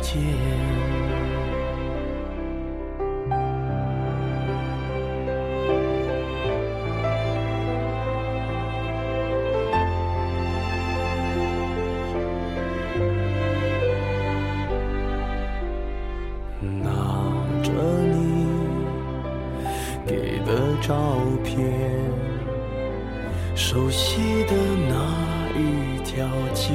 见，拿着你给的照片，熟悉的那一条街。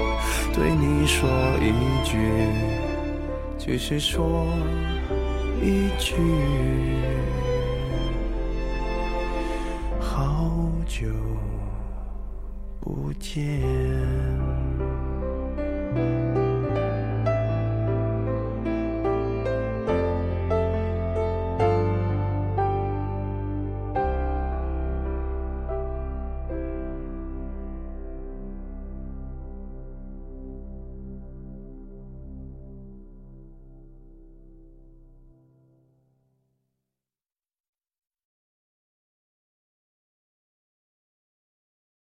对你说一句，只是说一句，好久不见。